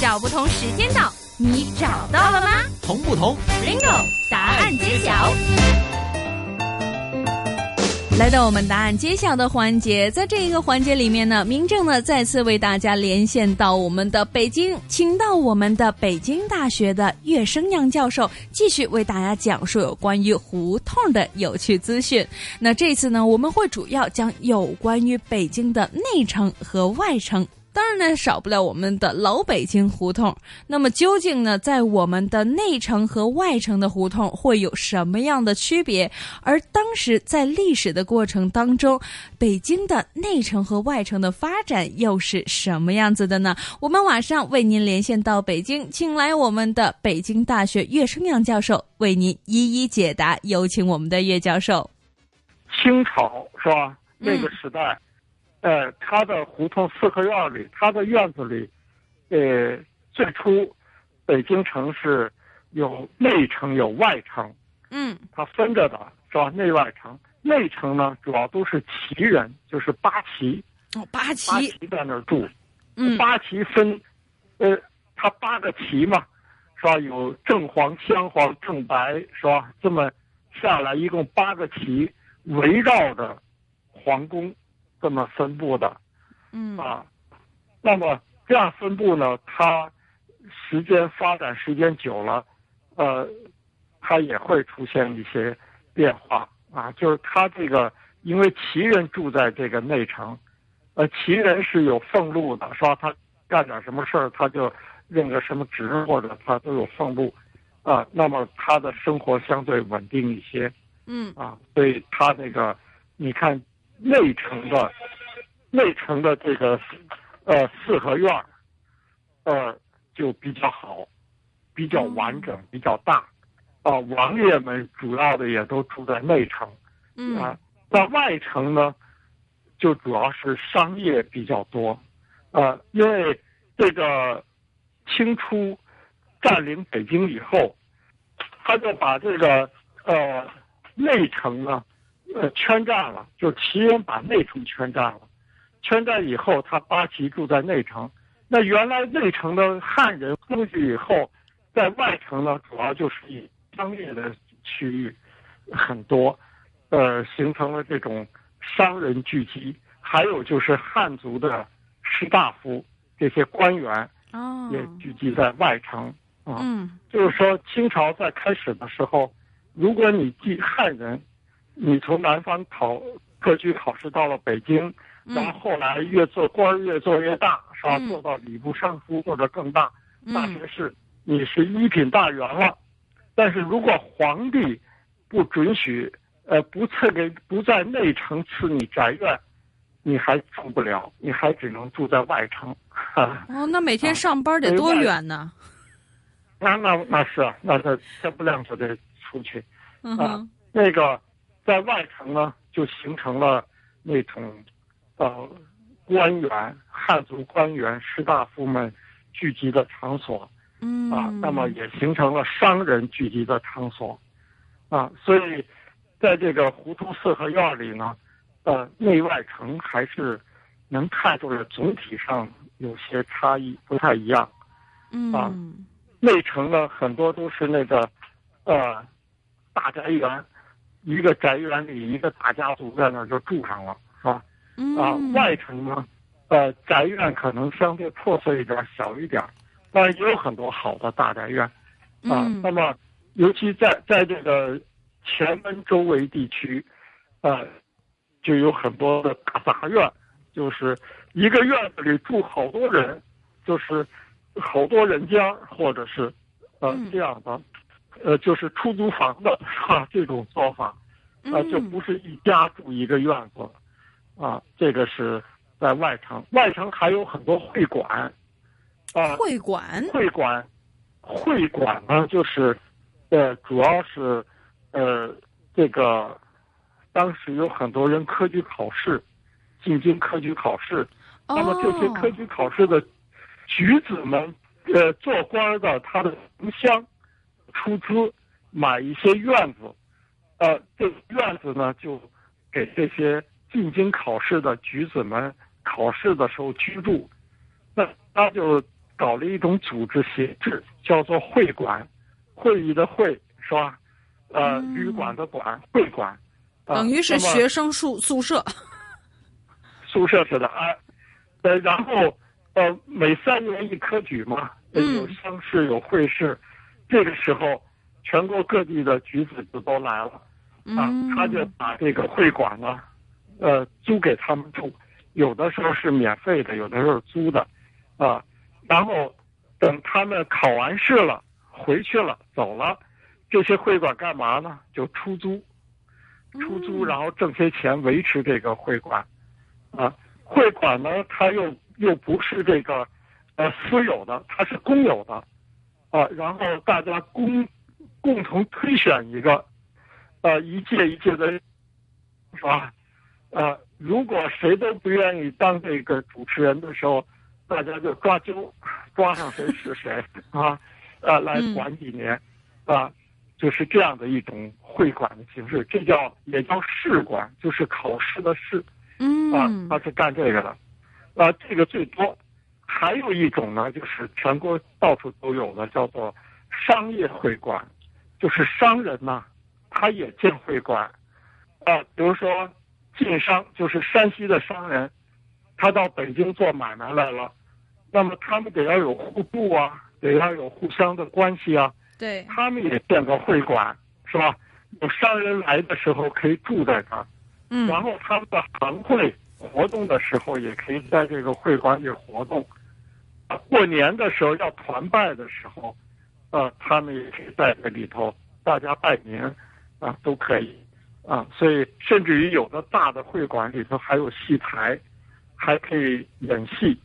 找不同时间到，你找到了吗？同不同？Bingo，答案揭晓。来到我们答案揭晓的环节，在这一个环节里面呢，明正呢再次为大家连线到我们的北京，请到我们的北京大学的岳生阳教授，继续为大家讲述有关于胡同的有趣资讯。那这次呢，我们会主要讲有关于北京的内城和外城。当然呢，少不了我们的老北京胡同。那么究竟呢，在我们的内城和外城的胡同会有什么样的区别？而当时在历史的过程当中，北京的内城和外城的发展又是什么样子的呢？我们马上为您连线到北京，请来我们的北京大学岳生阳教授为您一一解答。有请我们的岳教授。清朝是吧？那个时代。呃，他的胡同四合院里，他的院子里，呃，最初，北京城是有内城有外城，嗯，它分着的是吧？内外城，内城呢主要都是旗人，就是八旗，哦，八旗，八旗在那儿住，嗯，八旗分，呃，他八个旗嘛，是吧？有正黄、镶黄、正白，是吧？这么下来，一共八个旗围绕着皇宫。这么分布的，嗯啊，那么这样分布呢，它时间发展时间久了，呃，它也会出现一些变化啊。就是它这个，因为旗人住在这个内城，呃，旗人是有俸禄的，是吧？他干点什么事儿，他就任个什么职，或者他都有俸禄，啊，那么他的生活相对稳定一些，嗯啊，所以他那个，你看。内城的，内城的这个，呃，四合院儿，呃，就比较好，比较完整，比较大，啊，王爷们主要的也都住在内城，啊，在外城呢，就主要是商业比较多，啊，因为这个清初占领北京以后，他就把这个呃内城呢。呃，圈占了，就齐人把内城圈占了。圈占以后，他八旗住在内城。那原来内城的汉人出去以后，在外城呢，主要就是以商业的区域很多，呃，形成了这种商人聚集。还有就是汉族的士大夫这些官员，也聚集在外城啊。嗯，就是说，清朝在开始的时候，如果你记汉人。你从南方考科举考试到了北京，然后后来越做官越做越大，是吧？做到礼部尚书或者更大大学士，你是一品大员了。但是如果皇帝不准许，呃，不赐给不在内城赐你宅院，你还住不了，你还只能住在外城。哦，那每天上班得多远呢？那那那是啊，那是天不亮就得出去啊，那个。在外城呢，就形成了那种，呃，官员、汉族官员、士大夫们聚集的场所，嗯啊，那么也形成了商人聚集的场所，啊，所以，在这个胡同四合院里呢，呃，内外城还是能看出来总体上有些差异，不太一样，啊，内城呢很多都是那个，呃，大宅园。一个宅院里，一个大家族在那儿就住上了，是吧？啊，外城呢，呃，宅院可能相对破碎一点，小一点，但也有很多好的大宅院，啊。那么，尤其在在这个前门周围地区，呃，就有很多的大杂院，就是一个院子里住好多人，就是好多人家，或者是呃这样的。呃，就是出租房的是吧？这种做法，啊，就不是一家住一个院子，啊，这个是在外城。外城还有很多会馆，啊，会馆，会馆，会馆呢，就是，呃，主要是，呃，这个，当时有很多人科举考试，进京科举考试，那么这些科举考试的举子们，呃，做官的他的同乡。出资买一些院子，呃，这院子呢就给这些进京考试的举子们考试的时候居住。那他就搞了一种组织形式，叫做会馆，会议的会是吧？呃，旅馆的馆，会馆，等于是学生宿宿舍，宿舍似的啊。呃，然后呃，每三年一科举嘛，有乡试有会试，这个时候全国各地的举子就都来了啊，他就把这个会馆呢，呃，租给他们住，有的时候是免费的，有的时候租的，啊，然后等他们考完试了，回去了，走了。这些会馆干嘛呢？就出租，出租，然后挣些钱维持这个会馆，啊，会馆呢，它又又不是这个，呃，私有的，它是公有的，啊，然后大家公共同推选一个，呃，一届一届的，是吧？呃，如果谁都不愿意当这个主持人的时候，大家就抓阄，抓上谁是谁啊，呃，来管几年，啊。就是这样的一种会馆的形式，这叫也叫试馆，就是考试的试，嗯啊，他是干这个的，啊，这个最多。还有一种呢，就是全国到处都有的，叫做商业会馆，就是商人呢，他也建会馆，啊，比如说晋商，就是山西的商人，他到北京做买卖来了，那么他们得要有互助啊，得要有互相的关系啊。对他们也建个会馆，是吧？有商人来的时候可以住在这儿，嗯，然后他们的行会活动的时候也可以在这个会馆里活动。啊过年的时候要团拜的时候，呃，他们也可以在这里头大家拜年，啊，都可以，啊，所以甚至于有的大的会馆里头还有戏台，还可以演戏，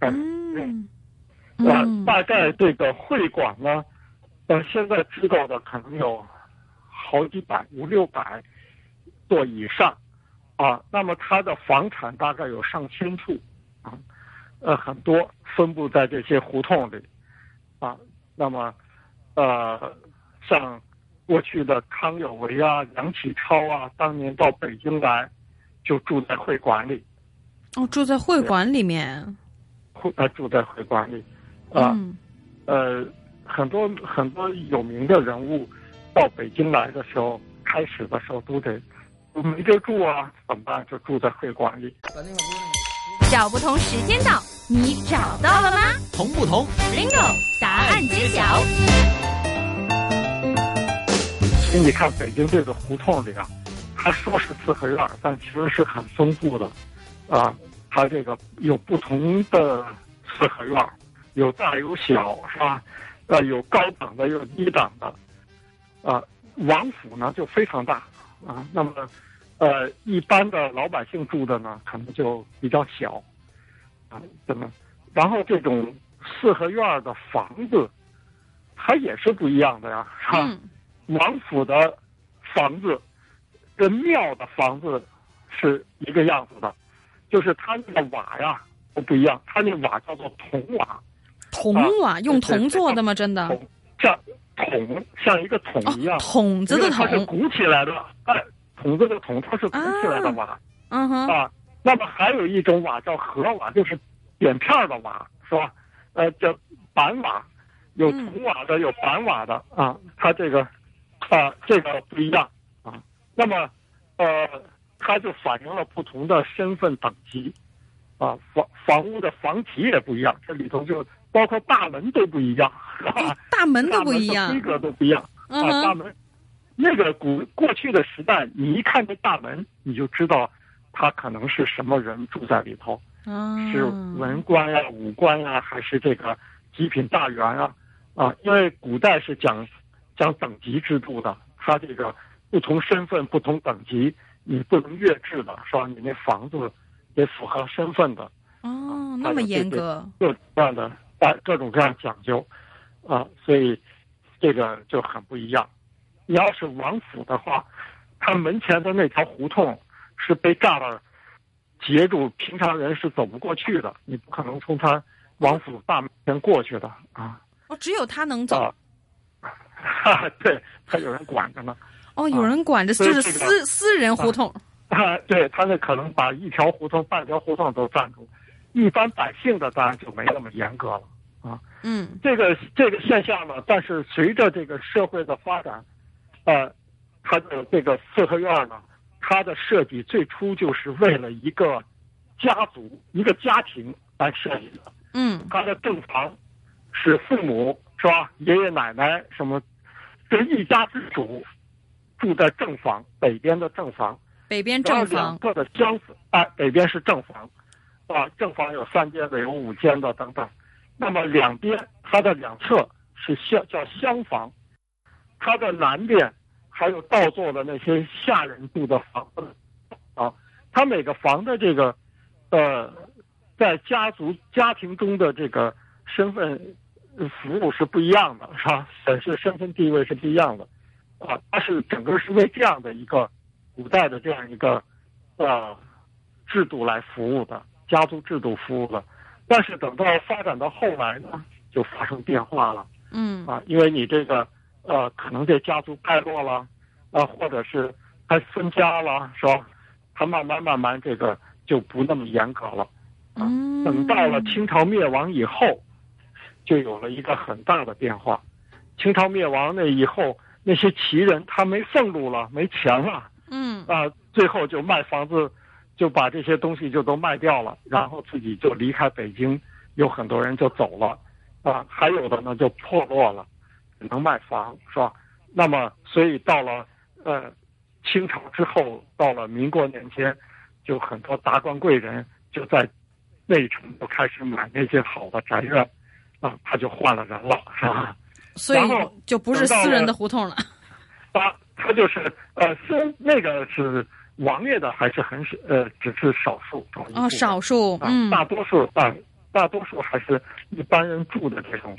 嗯，啊，大概这个会馆呢。呃现在知道的可能有好几百、五六百座以上，啊，那么它的房产大概有上千处，啊，呃，很多分布在这些胡同里，啊，那么，呃，像过去的康有为啊、梁启超啊，当年到北京来，就住在会馆里。哦，住在会馆里面。会呃，住在会馆里，啊，呃。很多很多有名的人物到北京来的时候，开始的时候都得没地住啊，怎么办？就住在会馆里。找不同时间到，你找到了吗？同不同？Bingo，答案揭晓。实你看北京这个胡同里啊，他说是四合院，但其实是很丰富的啊。它这个有不同的四合院，有大有小，是吧？呃，有高档的，有低档的，啊，王府呢就非常大，啊，那么，呃，一般的老百姓住的呢，可能就比较小，啊，怎么？然后这种四合院的房子，它也是不一样的呀，是吧？王府的房子跟庙的房子是一个样子的，就是它那个瓦呀都不一样，它那瓦叫做铜瓦。铜瓦用铜做的吗？真的，像桶，像一个桶一样，桶子的桶，它是鼓起来的。哎，桶子的桶，它是鼓起来的瓦。嗯哼。啊，那么还有一种瓦叫河瓦，就是扁片的瓦，是吧？呃，叫板瓦，有铜瓦的，有板瓦的啊。它这个啊，这个不一样啊。那么，呃，它就反映了不同的身份等级啊。房房屋的房体也不一样，这里头就。包括大门都不一样，大门都不一样，规格都不一样啊！大门，那个古过去的时代，你一看这大门，你就知道，他可能是什么人住在里头，是文官呀、武官呀，还是这个极品大员啊？啊，因为古代是讲讲等级制度的，他这个不同身份、不同等级，你不能越制的，是吧？你那房子得符合身份的。哦，那么严格，各种各样的。啊，各种各样讲究，啊，所以这个就很不一样。你要是王府的话，他门前的那条胡同是被栅栏截住，平常人是走不过去的。你不可能从他王府大门前过去的啊。哦，只有他能走。哈，对他有人管着呢。哦，有人管着，就是私私人胡同。啊，对他那可能把一条胡同、半条胡同都占住。一般百姓的当然就没那么严格了啊。嗯这个这个现象呢，但是随着这个社会的发展，呃，它的这个四合院呢，它的设计最初就是为了一个家族、一个家庭来设计的。嗯它的正房是父母是吧？爷爷奶奶什么，这一家之主住在正房北边的正房，北边正房，两侧的厢子，哎，北边是正房，啊，正房有三间的，有五间的等等。那么两边它的两侧是厢叫厢房，它的南边还有倒座的那些下人住的房子，啊，它每个房的这个，呃，在家族家庭中的这个身份呃服务是不一样的，是吧？显示身份地位是不一样的，啊，它是整个是为这样的一个古代的这样一个呃制度来服务的，家族制度服务的。但是等到发展到后来呢，就发生变化了嗯啊，因为你这个呃，可能这家族败落了啊，或者是还分家了，是吧？它慢慢慢慢这个就不那么严格了。啊，等到了清朝灭亡以后，就有了一个很大的变化。清朝灭亡那以后，那些旗人他没俸禄了，没钱了嗯啊，最后就卖房子，就把这些东西就都卖掉了，然后自己就离开北京，有很多人就走了，啊，还有的呢就破落了，只能卖房，是吧？那么，所以到了呃清朝之后，到了民国年间，就很多达官贵人就在内城就开始买那些好的宅院，啊，他就换了人了，是吧？所以就不是私人的胡同了。啊，他就是呃，虽然那个是王爷的，还是很少，呃，只是少数少一部哦，少数，啊，嗯大多数大大多数还是一般人住的这种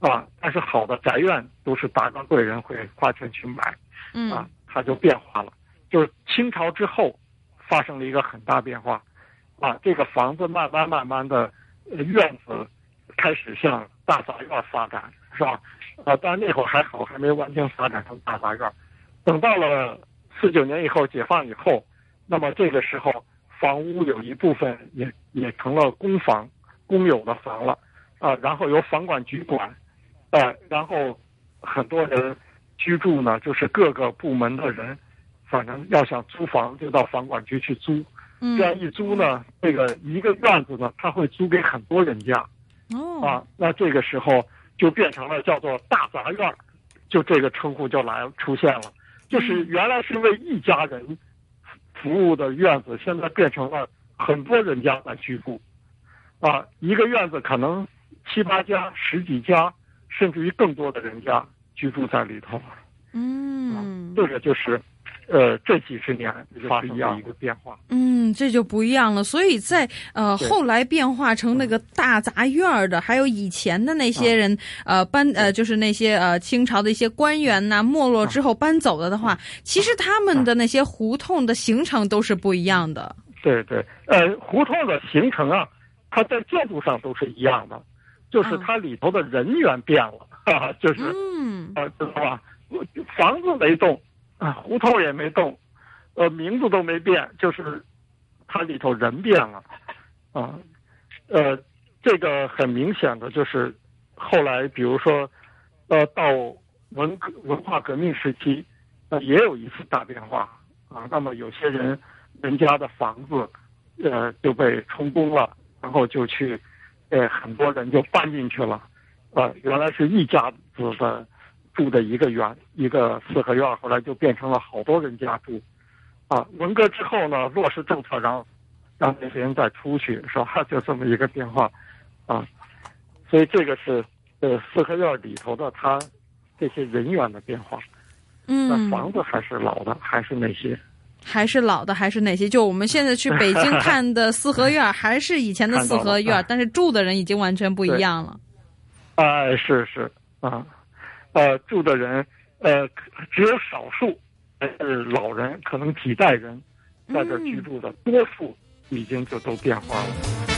啊，但是好的宅院都是达官贵人会花钱去买啊嗯，它就变化了。就是清朝之后发生了一个很大变化啊，这个房子慢慢慢慢的呃院子开始向大杂院发展，是吧？啊，但那会儿还好，还没完全发展成大杂院。等到了四九年以后，解放以后，那么这个时候房屋有一部分也也成了公房、公有的房了，啊，然后由房管局管，呃，然后很多人居住呢，就是各个部门的人，反正要想租房就到房管局去租，这样一租呢，这个一个院子呢，他会租给很多人家，哦，啊，那这个时候就变成了叫做大杂院儿，就这个称呼就来出现了。就是原来是为一家人服务的院子，现在变成了很多人家来居住，啊，一个院子可能七八家、十几家，甚至于更多的人家居住在里头。嗯这个就是，呃，这几十年发生的一个变化。嗯，这就不一样了。所以在呃后来变化成那个大杂院儿的，还有以前的那些人，呃搬呃就是那些呃清朝的一些官员呐、没落之后搬走了的话，其实他们的那些胡同的形成都是不一样的。对对，呃，胡同的形成啊，它在建筑上都是一样的，就是它里头的人员变了，哈哈，就是嗯啊，知道吧？房子没动，啊，胡同也没动，呃，名字都没变，就是它里头人变了，啊，呃，这个很明显的就是后来，比如说，呃，到文革文化革命时期，呃，也有一次大变化啊。那么有些人人家的房子，呃，就被充公了，然后就去，呃，很多人就搬进去了，呃，原来是一家子的。住的一个院，一个四合院，后来就变成了好多人家住，啊，文革之后呢，落实政策，让让那些人再出去，是吧？就这么一个变化，啊，所以这个是呃四合院里头的他这些人员的变化。嗯那嗯，房子还是老的，还是那些，还是老的，还是哪些？就我们现在去 北京看的四合院，还是以前的四合院但是住的人已经完全不一样了。哎，是是啊，呃，住的人呃只有少数是老人，可能几代人在这居住的，多数已经就都变化了。